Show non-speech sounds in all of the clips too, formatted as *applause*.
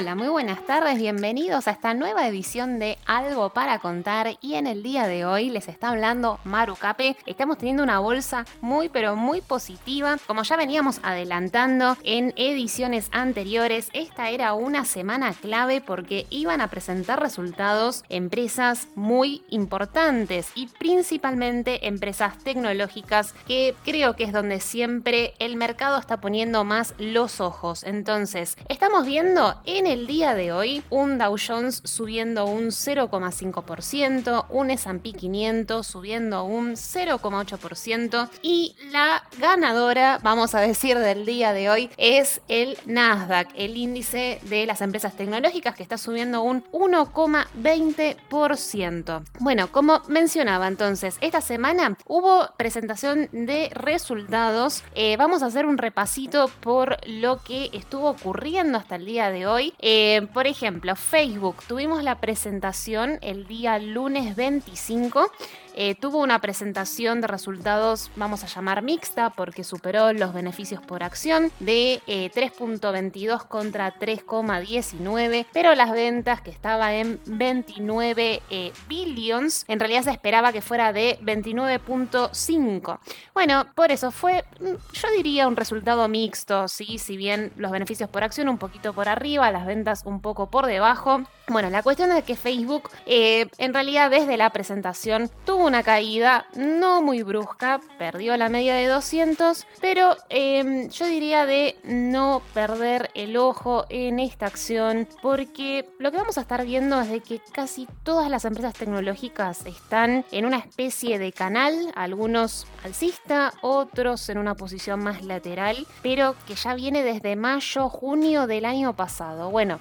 Hola, muy buenas tardes, bienvenidos a esta nueva edición de Algo para contar y en el día de hoy les está hablando Maru Cape. Estamos teniendo una bolsa muy pero muy positiva. Como ya veníamos adelantando en ediciones anteriores, esta era una semana clave porque iban a presentar resultados empresas muy importantes y principalmente empresas tecnológicas que creo que es donde siempre el mercado está poniendo más los ojos. Entonces, estamos viendo en el día de hoy, un Dow Jones subiendo un 0,5%, un S&P 500 subiendo un 0,8% y la ganadora, vamos a decir, del día de hoy es el Nasdaq, el índice de las empresas tecnológicas que está subiendo un 1,20%. Bueno, como mencionaba entonces, esta semana hubo presentación de resultados. Eh, vamos a hacer un repasito por lo que estuvo ocurriendo hasta el día de hoy eh, por ejemplo, Facebook, tuvimos la presentación el día lunes 25 eh, tuvo una presentación de resultados, vamos a llamar mixta, porque superó los beneficios por acción de 3.22 eh, contra 3,19, pero las ventas que estaba en 29 eh, billions, en realidad se esperaba que fuera de 29.5. Bueno, por eso fue, mm, yo diría, un resultado mixto, ¿sí? si bien los beneficios por acción un poquito por arriba, las ventas un poco por debajo. Bueno, la cuestión es que Facebook en realidad desde la presentación tuvo una caída no muy brusca, perdió la media de 200, pero em, yo diría de no perder el ojo en esta acción, porque lo que vamos a estar viendo es de que casi todas las empresas tecnológicas están en una especie de canal, algunos alcista, otros en una posición más lateral, pero que ya viene desde mayo, junio del año pasado. Bueno,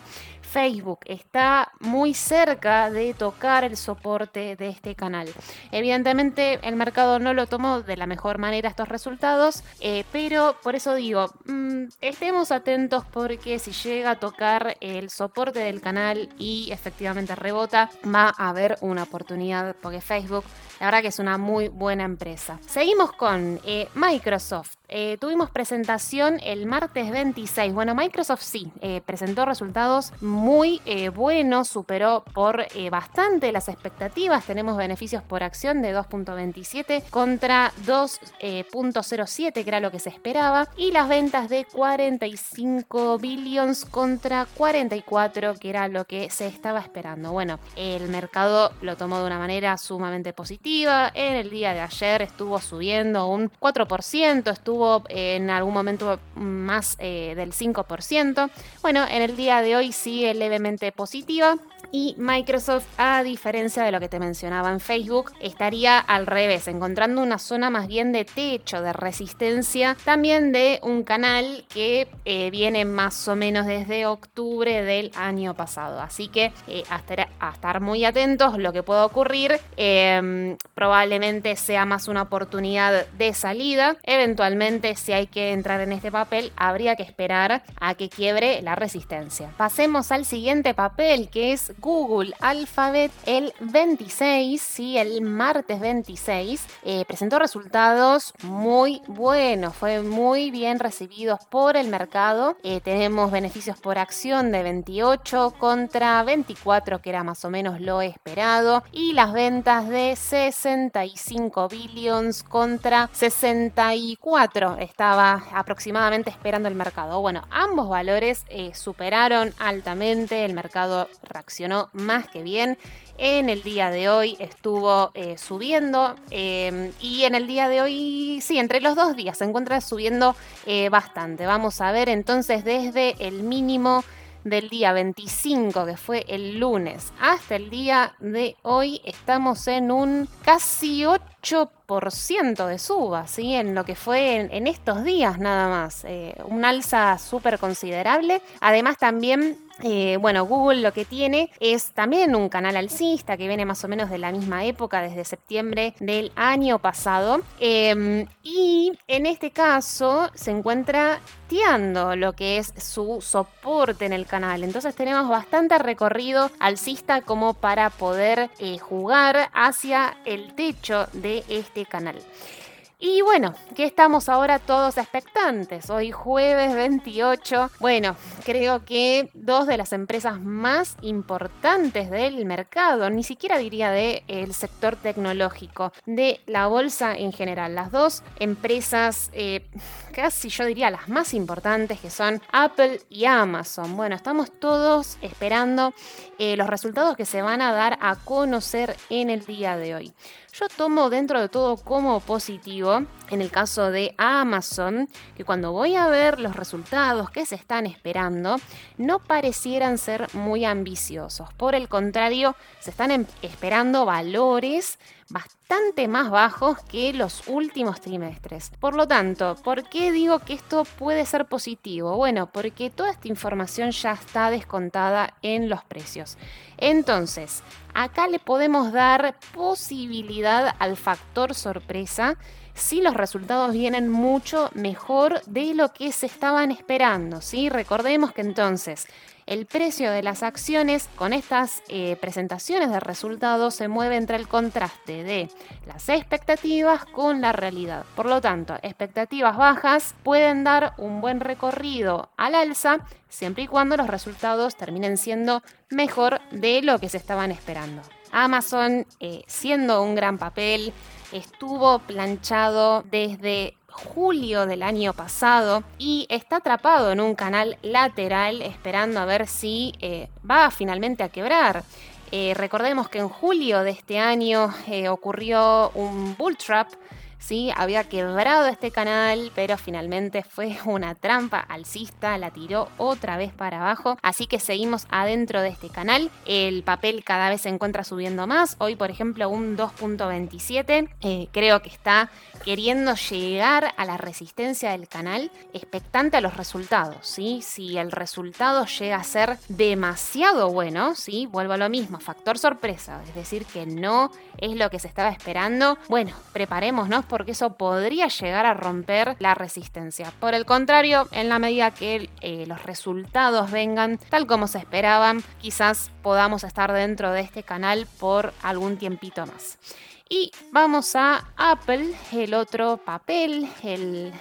Facebook está muy cerca de tocar el soporte de este canal. Evidentemente el mercado no lo tomó de la mejor manera estos resultados, eh, pero por eso digo, mm, estemos atentos porque si llega a tocar el soporte del canal y efectivamente rebota, va a haber una oportunidad porque Facebook la verdad que es una muy buena empresa. Seguimos con eh, Microsoft. Eh, tuvimos presentación el martes 26. Bueno, Microsoft sí, presentó resultados muy buenos, superó por bastante las expectativas. Tenemos beneficios por acción de 2.27 contra 2.07, que era lo que se esperaba. Y las ventas de 45 billions contra 44, que era lo que se estaba esperando. Bueno, el mercado lo tomó de una manera sumamente positiva en el día de ayer estuvo subiendo un 4%, estuvo en algún momento más eh, del 5%. Bueno, en el día de hoy sigue levemente positiva. Y Microsoft, a diferencia de lo que te mencionaba en Facebook, estaría al revés, encontrando una zona más bien de techo, de resistencia, también de un canal que eh, viene más o menos desde octubre del año pasado. Así que eh, a, estar, muy atentos lo que pueda ocurrir. Em, probablemente sea más una oportunidad de salida. Eventualmente, si hay que entrar en este papel, habría que esperar a que quiebre la resistencia. Pasemos al siguiente papel, que es Google Alphabet el 26, sí, el martes 26, eh, presentó resultados muy buenos, fue muy bien recibidos por el mercado. Eh, tenemos beneficios por acción de 28 contra 24, que era más o menos lo esperado, y las ventas de 65 billions contra 64 estaba aproximadamente esperando el mercado. Bueno, ambos valores eh, superaron altamente, el mercado reaccionó más que bien. En el día de hoy estuvo eh, subiendo em, y en el día de hoy, sí, entre los dos días se encuentra subiendo eh, bastante. Vamos a ver entonces desde el mínimo del día 25, que fue el lunes, hasta el día de hoy, estamos en un casi 8% de suba, ¿sí? En lo que fue en, estos días nada más. Eh, un alza súper considerable. Además también eh, bueno, Google lo que tiene es también un canal alcista que viene más o menos de la misma época, desde septiembre del año pasado. Em, y en este caso se encuentra tiando lo que es su soporte en el canal. Entonces tenemos bastante recorrido alcista como para poder eh, jugar hacia el techo de este canal. Y bueno, que estamos ahora todos expectantes. Hoy jueves 28. Bueno, creo que dos de las empresas más importantes del mercado, ni siquiera diría del sector tecnológico, de la bolsa en general. Las dos empresas, eh, casi yo diría las más importantes, que son Apple y Amazon. Bueno, estamos todos esperando eh, los resultados que se van a dar a conocer en el día de hoy. Yo tomo dentro de todo como positivo, en el caso de Amazon, que cuando voy a ver los resultados que se están esperando, no parecieran ser muy ambiciosos. Por el contrario, se están em, esperando valores bastante más bajos que los últimos trimestres. Por lo tanto, ¿por qué digo que esto puede ser positivo? Bueno, porque toda esta información ya está descontada en los precios. Entonces, acá le podemos dar posibilidad al factor sorpresa si los resultados vienen mucho mejor de lo que se estaban esperando. ¿sí? Recordemos que entonces el precio de las acciones con estas eh, presentaciones de resultados se mueve entre el contraste de las expectativas con la realidad. Por lo tanto, expectativas bajas pueden dar un buen recorrido al alza siempre y cuando los resultados terminen siendo mejor de lo que se estaban esperando. Amazon, eh, siendo un gran papel, estuvo planchado desde julio del año pasado y está atrapado en un canal lateral esperando a ver si eh, va finalmente a quebrar. Eh, recordemos que en julio de este año eh, ocurrió un bull trap ¿sí? Había quebrado este canal, pero finalmente fue *laughs* una trampa alcista, la tiró otra vez para abajo, así que seguimos adentro de este canal. El papel cada vez se encuentra subiendo más, hoy por ejemplo un 2.27, eh, creo que está queriendo llegar a la resistencia del canal, expectante a los resultados, ¿sí? Si el resultado llega a ser demasiado bueno, ¿sí? Vuelvo a lo mismo, factor sorpresa, es decir, que no es lo que se estaba esperando, bueno, preparémonos porque eso podría llegar a romper la resistencia. Por el contrario, en la medida que eh, los resultados vengan tal como se esperaban, quizás podamos estar dentro de este canal por algún tiempito más. Y vamos a Apple, el otro papel, el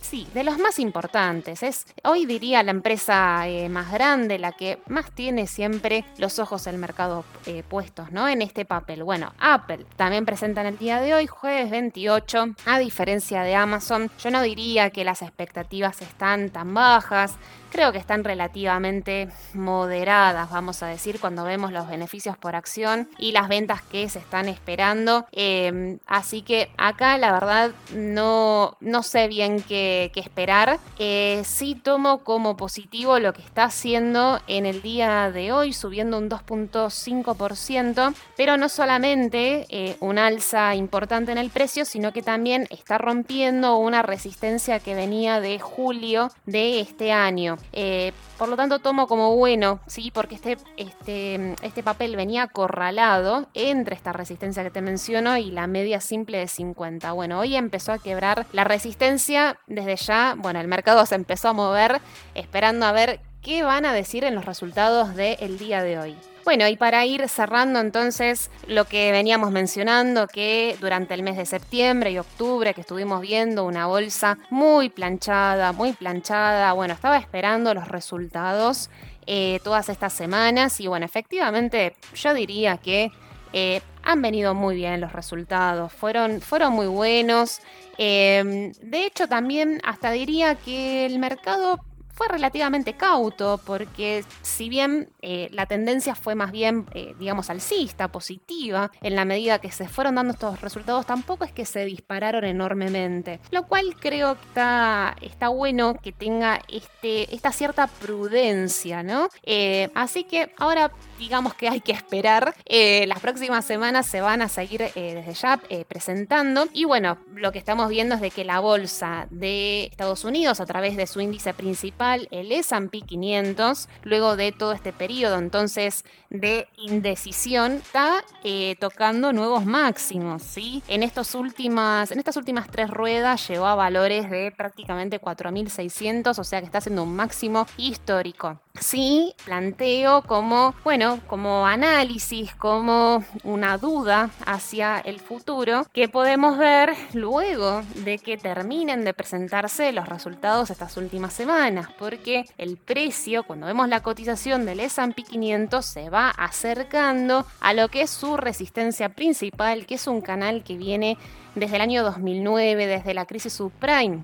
sí, de los más importantes. Es hoy diría la empresa eh, más grande, la que más tiene siempre los ojos del mercado eh, puestos, ¿no? En este papel. Bueno, Apple también presenta en el día de hoy, jueves 28, a diferencia de Amazon. Yo no diría que las expectativas están tan bajas. Creo que están relativamente moderadas, vamos a decir, cuando vemos los beneficios por acción y las ventas que se están esperando. Em, así que acá la verdad no, no sé bien qué, esperar. Eh, sí tomo como positivo lo que está haciendo en el día de hoy, subiendo un 2.5%, pero no solamente eh, un alza importante en el precio, sino que también está rompiendo una resistencia que venía de julio de este año. Eh, por lo tanto, tomo como bueno, ¿sí? Porque este, este, este papel venía acorralado entre esta resistencia que te menciono y la media simple de 50. Bueno, hoy empezó a quebrar la resistencia desde ya. Bueno, el mercado se empezó a mover esperando a ver qué van a decir en los resultados del día de hoy. Bueno, y para ir cerrando entonces lo que veníamos mencionando, que durante el mes de septiembre y octubre que estuvimos viendo una bolsa muy planchada, muy planchada, bueno, estaba esperando los resultados eh, todas estas semanas y bueno, efectivamente yo diría que eh, han venido muy bien los resultados, fueron, fueron muy buenos. Eh, de hecho, también hasta diría que el mercado fue relativamente cauto porque si bien eh, la tendencia fue más bien, eh, digamos, alcista, positiva, en la medida que se fueron dando estos resultados, tampoco es que se dispararon enormemente. Lo cual creo que está, bueno que tenga este, esta cierta prudencia, ¿no? Eh, así que ahora digamos que hay que esperar. las próximas semanas se van a seguir desde ya presentando. Y bueno, lo que estamos viendo es de que la bolsa de Estados Unidos, a través de su índice principal, el S&P 500, luego de todo este periodo entonces de indecisión, está eh, tocando nuevos máximos, ¿sí? En, estos últimas, en estas últimas tres ruedas llegó a valores de prácticamente 4.600, o sea que está haciendo un máximo histórico sí planteo como, bueno, como análisis, como una duda hacia el futuro que podemos ver luego de que terminen de presentarse los resultados estas últimas semanas, porque el precio, cuando vemos la cotización del S&P 500, se va acercando a lo que es su resistencia principal, que es un canal que viene desde el año 2009, desde la crisis subprime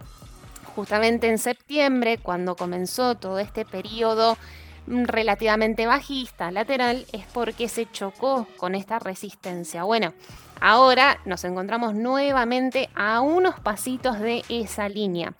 justamente en septiembre, cuando comenzó todo este periodo relativamente bajista, lateral, es porque se chocó con esta resistencia. Bueno, ahora nos encontramos nuevamente a unos pasitos de esa línea.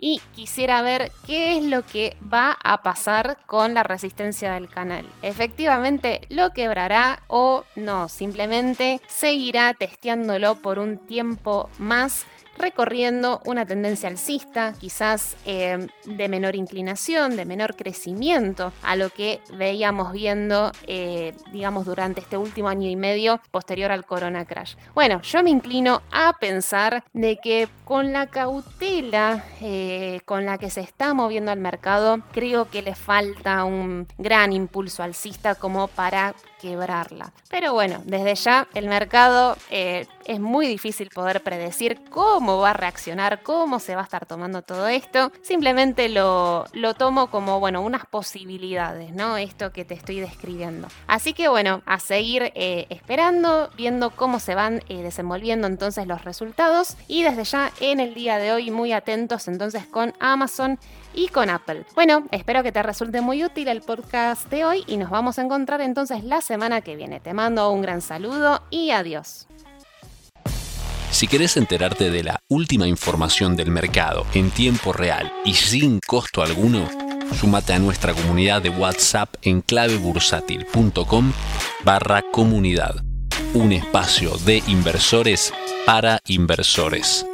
Y quisiera ver qué es lo que va a pasar con la resistencia del canal. Efectivamente, lo quebrará o no, simplemente seguirá testeándolo por un tiempo más recorriendo una tendencia alcista, quizás eh, de menor inclinación, de menor crecimiento a lo que veíamos viendo, eh, digamos, durante este último año y medio posterior al Corona Crash. Bueno, yo me inclino a pensar de que con la cautela eh, con la que se está moviendo el mercado, creo que le falta un gran impulso alcista como para quebrarla. Pero bueno, desde ya el mercado eh, es muy difícil poder predecir cómo va a reaccionar, cómo se va a estar tomando todo esto. Simplemente lo, lo tomo como, bueno, unas posibilidades, ¿no? Esto que te estoy describiendo. Así que bueno, a seguir eh, esperando, viendo cómo se van eh, desenvolviendo entonces los resultados. Y desde ya en el día de hoy muy atentos entonces con Amazon y con Apple. Bueno, espero que te resulte muy útil el podcast de hoy y nos vamos a encontrar entonces la semana que viene. Te mando un gran saludo y adiós. Si querés enterarte de la última información del mercado en tiempo real y sin costo alguno, súmate a nuestra comunidad de WhatsApp en clavebursátil.com barra comunidad, un espacio de inversores para inversores.